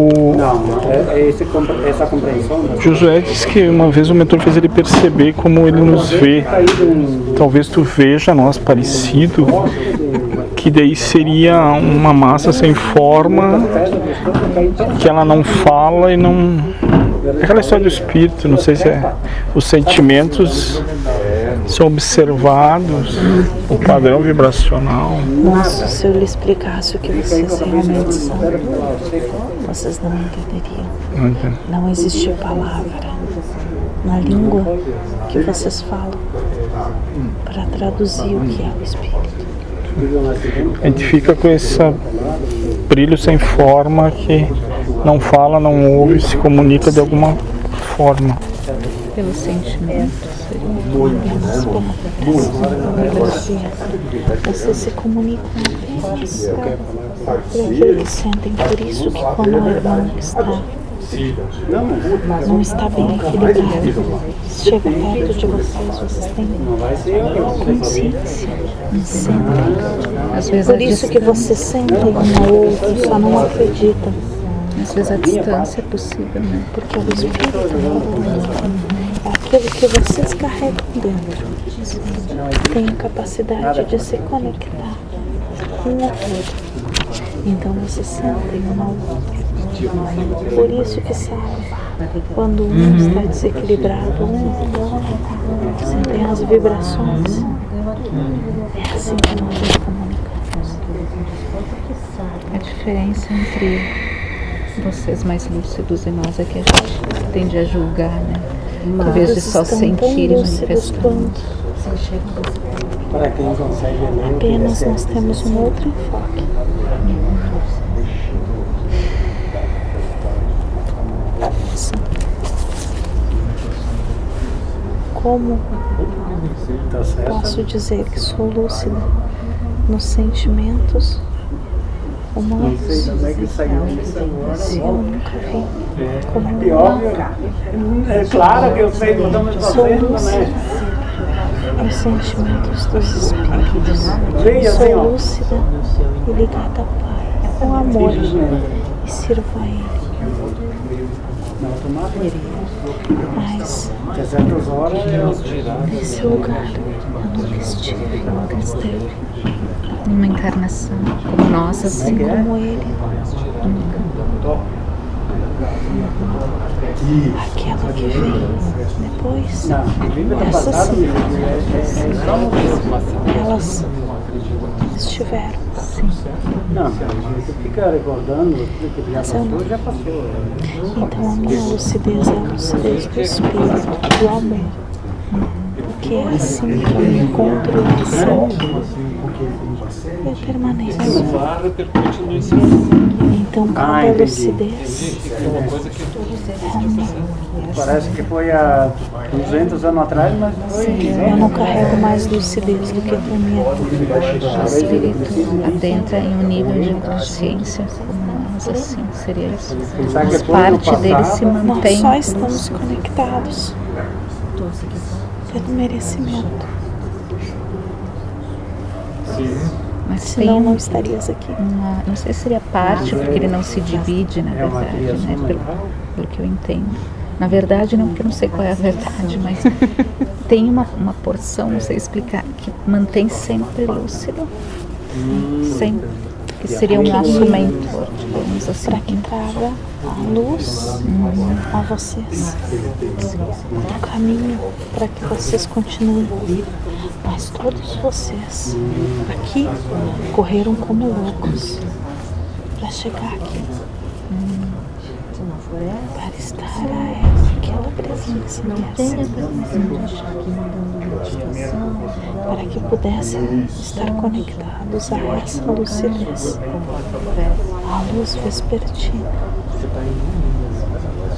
Não, é, é esse, essa compreensão. né? Josué disse que uma vez o mentor fez ele perceber como ele nos vê. Talvez tu veja nós parecido, que daí seria uma massa sem forma, que ela não fala e não. Aquela história do espírito, não sei se é. Os sentimentos são observados, o padrão vibracional. Nossa, se eu lhe explicasse o que vocês realmente são, vocês não entenderiam. Não entendo. Não existe palavra na língua que vocês falam para traduzir o que é o espírito. A gente fica com esse brilho sem forma que não fala, não ouve, se comunica de alguma forma. Pelos sentimentos. Apenas pela vibração. Vocês se comunicam apenas por aquilo que sentem. Por isso que quando o irmão está não está bem equilibrado, chega perto de vocês, vocês têm consciência. Sentem. Às vezes, Por isso que vocês sentem um ao outro, só não acreditam. Às vezes a distância é possível, né? Porque o espírito é aquilo que vocês carregam dentro. Tem a capacidade de se conectar com o outro. Então vocês sentem um ao outro. Por isso que sabe quando um está desequilibrado, um sentem as vibrações. É assim que nós nos comunicamos. A diferença entre vocês mais lúcidos e nós é que a gente tende a julgar, né? Em vez de só sentir e manifestar. Para quem consegue ler, Apenas nós temos um outro enfoque. Como tá posso dizer que sou lúcida nos sentimentos? Como é que saiu isso? Se eu nunca vi como E óbvio, é claro que eu sei estamos fazendo, né? nos sentimentos dos espíritos. Veja assim, Sou lúcida e ligada ao Pai, com amor, e sirvo a Ele. Não automático. Mas Até certas horas nesse lugar eu nunca estive, nunca esteve, Uma encarnação como nossa, assim assim, como Ele. Aquela que veio depois, não, vive no essa passado, sim, é, é, é elas estiveram. Não, gente fica recordando que já Mas eu passou, já passou. Então a minha lucidez é a lucidez do espírito, do amor. Que é assim que eu encontro e assim eu permaneço. Então Ah, cada entendi. lucidez é amor. Parece que foi há 200 anos atrás, mas foi. Eu não carrego mais lucidez do que para vida. o espírito adentra em um nível de consciência como nós, assim, seria isso. Mas no parte dele se passado, Nós mantém. só estamos conectados pelo merecimento. Mas tem Senão não uma, estarias aqui. não sei se seria parte, porque ele não se divide, na É uma verdade, né? Pelo, pelo que eu entendo. Na verdade, não, porque eu não sei qual é a verdade, mas tem uma, uma porção, não sei explicar, que mantém sempre lúcido. Sempre. Que seria o nosso mentor, digamos assim. Para que traga a luz a vocês. O caminho para que vocês continuem. Mas todos vocês aqui correram como loucos para chegar aqui. Para estar a aquela presença dessa. Para que pudessem estar conectados a essa lucidez. A luz vespertina.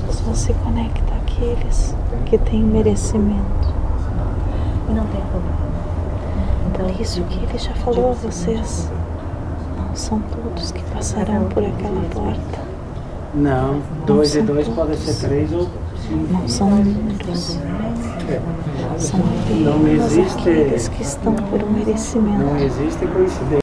Só se conecta àqueles que têm merecimento. Isso que ele já falou a vocês. Não são todos que passarão por aquela porta. Não, dois e dois pode ser três ou cinco. Não são números. São Não apenas aqueles que estão por um merecimento. Não existe coincidência.